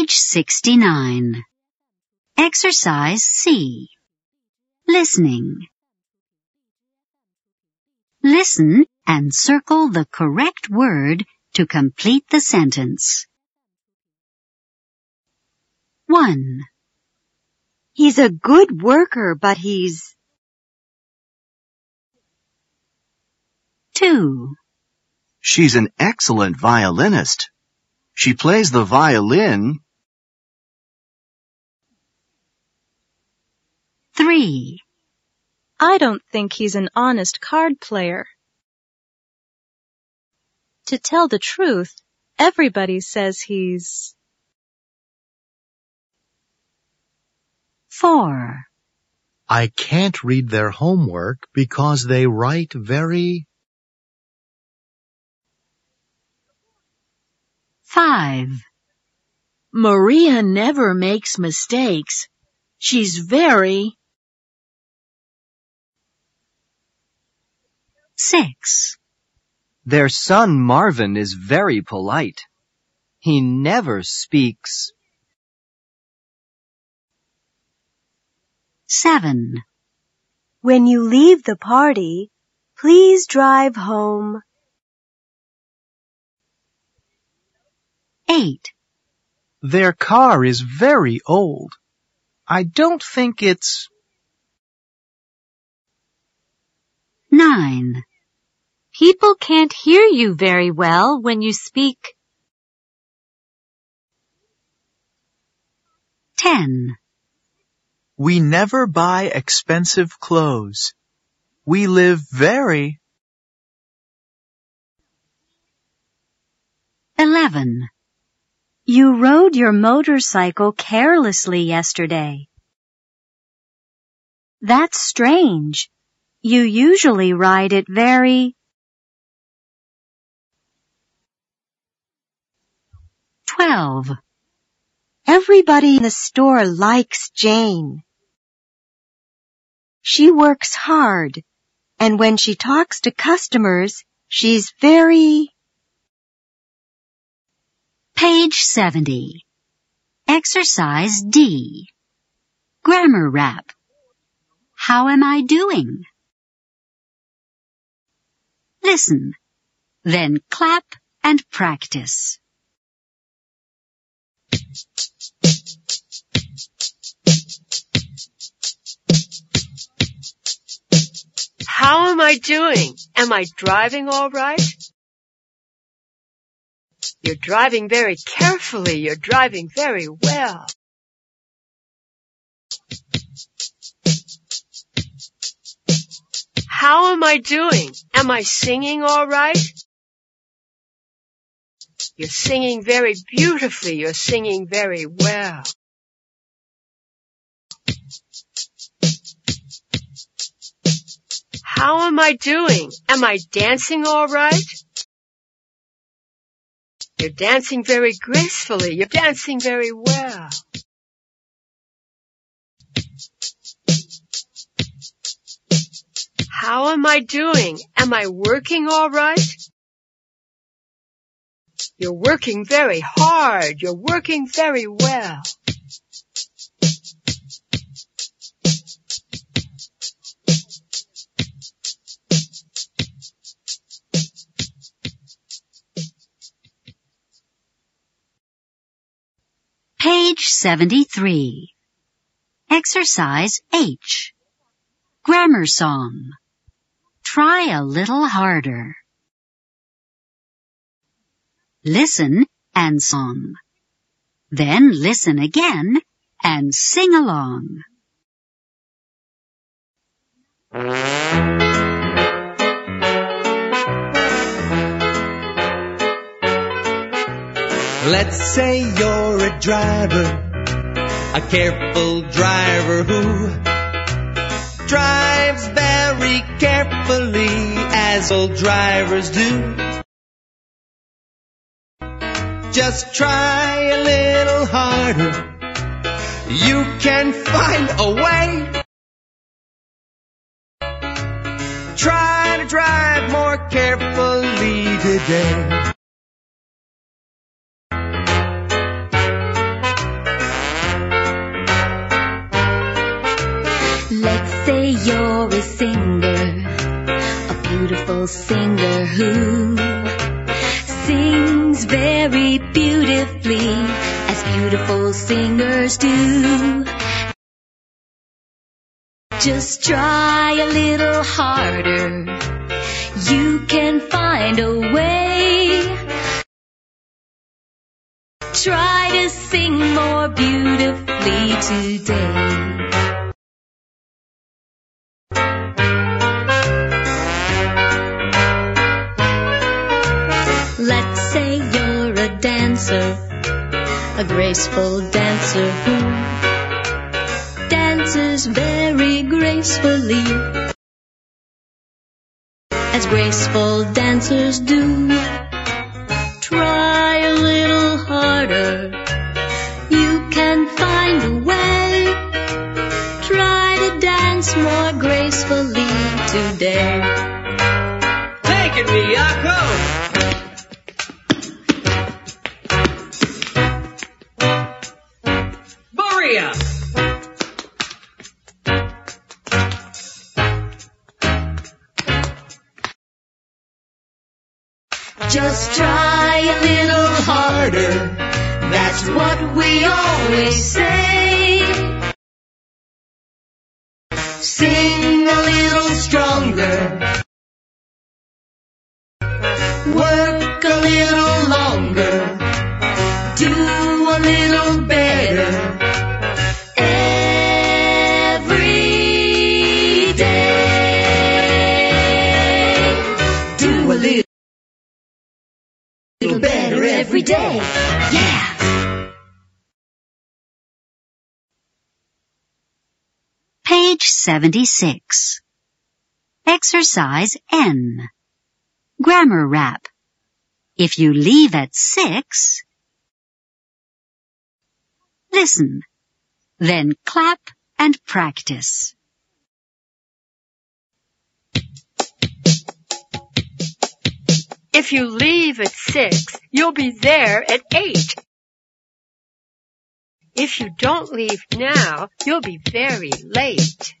Page 69. Exercise C. Listening. Listen and circle the correct word to complete the sentence. 1, He's a good worker, but he's 2, She's an excellent violinist. She plays the violin 3, I don't think he's an honest card player. To tell the truth, everybody says he's 4, I can't read their homework because they write very 5, Maria never makes mistakes. She's very 6, Their son Marvin is very polite. He never speaks. 7, when you leave the party, please drive home. 8, Their car is very old. I don't think it's 9, People can't hear you very well when you speak. 10, we never buy expensive clothes. We live very 11, You rode your motorcycle carelessly yesterday. That's strange. You usually ride it very 12, Everybody in the store likes Jane. She works hard, and when she talks to customers, she's very Page 70. Exercise D. Grammar rap. How am I doing? Listen. Then clap and practice. How am I doing? Am I driving all right? You're driving very carefully. You're driving very well. How am I doing? Am I singing all right? You're singing very beautifully. You're singing very well. How am I doing? Am I dancing all right? You're dancing very gracefully. You're dancing very well. How am I doing? Am I working all right? You're working very hard. You're working very well. Page 73. Exercise H. Grammar song. Try a little harder. Listen and song. Then listen again and sing along. Let's say you're a driver, a careful driver who drives very carefully as all drivers do. Just try a little harder. You can find a way. Try to drive more carefully today. Let's say you're a singer, a beautiful singer who sings very beautifully as beautiful singers do. Just try a little harder. You can find a way. Try to sing more beautifully today. Graceful dancer who dances very gracefully, as graceful dancers do. Try a little harder, you can find a way. Try to dance more gracefully today. Take it, Miyako! That's what we always say. Sing a little stronger. Work a little longer. Do a little better. Every day. Do a little better every day. Page 76. Exercise N. Grammar rap. If you leave at 6, listen. Then clap and practice. If you leave at six, you'll be there at eight. If you don't leave now, you'll be very late.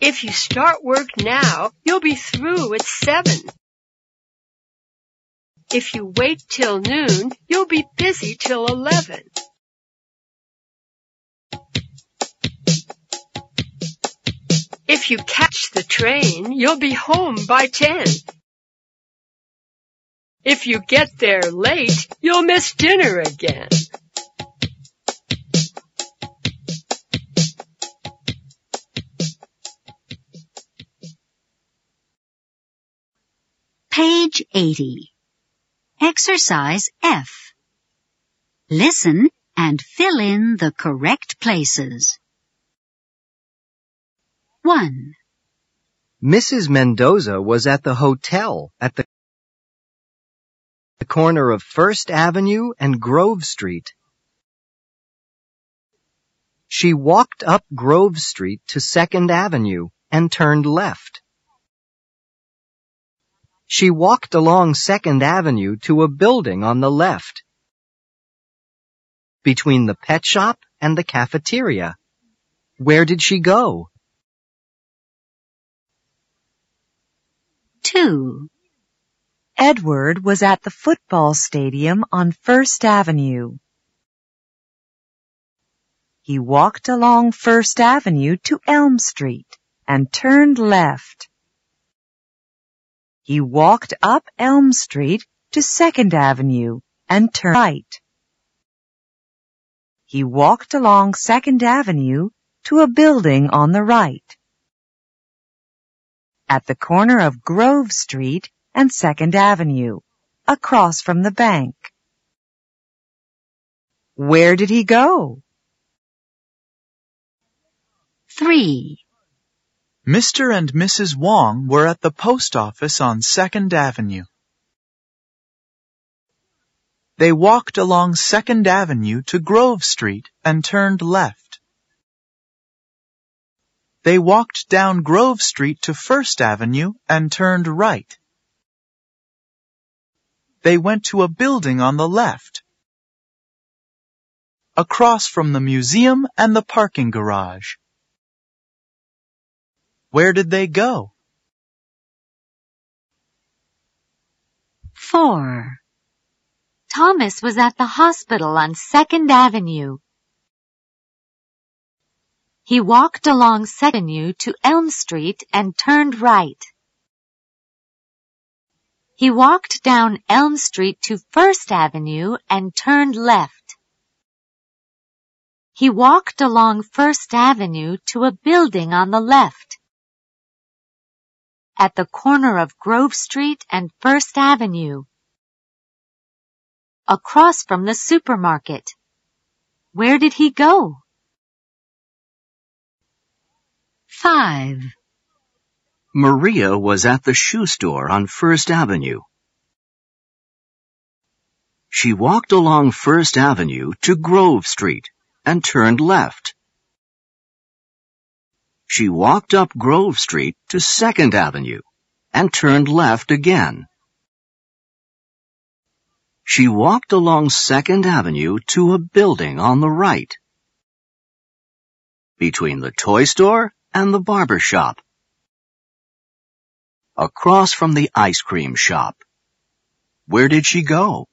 If you start work now, you'll be through at seven. If you wait till noon, you'll be busy till eleven. If you catch the train, you'll be home by 10. If you get there late, you'll miss dinner again. Page 80. Exercise F. Listen and fill in the correct places. 1, Mrs. Mendoza was at the hotel at the the corner of First Avenue and Grove Street. She walked up Grove Street to Second Avenue and turned left. She walked along Second Avenue to a building on the left between the pet shop and the cafeteria. Where did she go? 2, Edward was at the football stadium on First Avenue. He walked along First Avenue to Elm Street and turned left. He walked up Elm Street to Second Avenue and turned right. He walked along Second Avenue to a building on the right. At the corner of Grove Street and Second Avenue, across from the bank. Where did he go? 3, Mr. and Mrs. Wong were at the post office on Second Avenue. They walked along Second Avenue to Grove Street and turned left. They walked down Grove Street to First Avenue and turned right. They went to a building on the left. across from the museum and the parking garage. Where did they go? 4. Thomas was at the hospital on 2nd Avenue. He walked along 2nd Avenue to Elm Street and turned right. He walked down Elm Street to 1st Avenue and turned left. He walked along 1st Avenue to a building on the left. At the corner of Grove Street and 1st Avenue. Across from the supermarket. Where did he go? 5. Maria was at the shoe store on First Avenue. She walked along First Avenue to Grove Street and turned left. She walked up Grove Street to Second Avenue and turned left again. She walked along Second Avenue to a building on the right. Between the toy store and the barber shop. Across from the ice cream shop. Where did she go?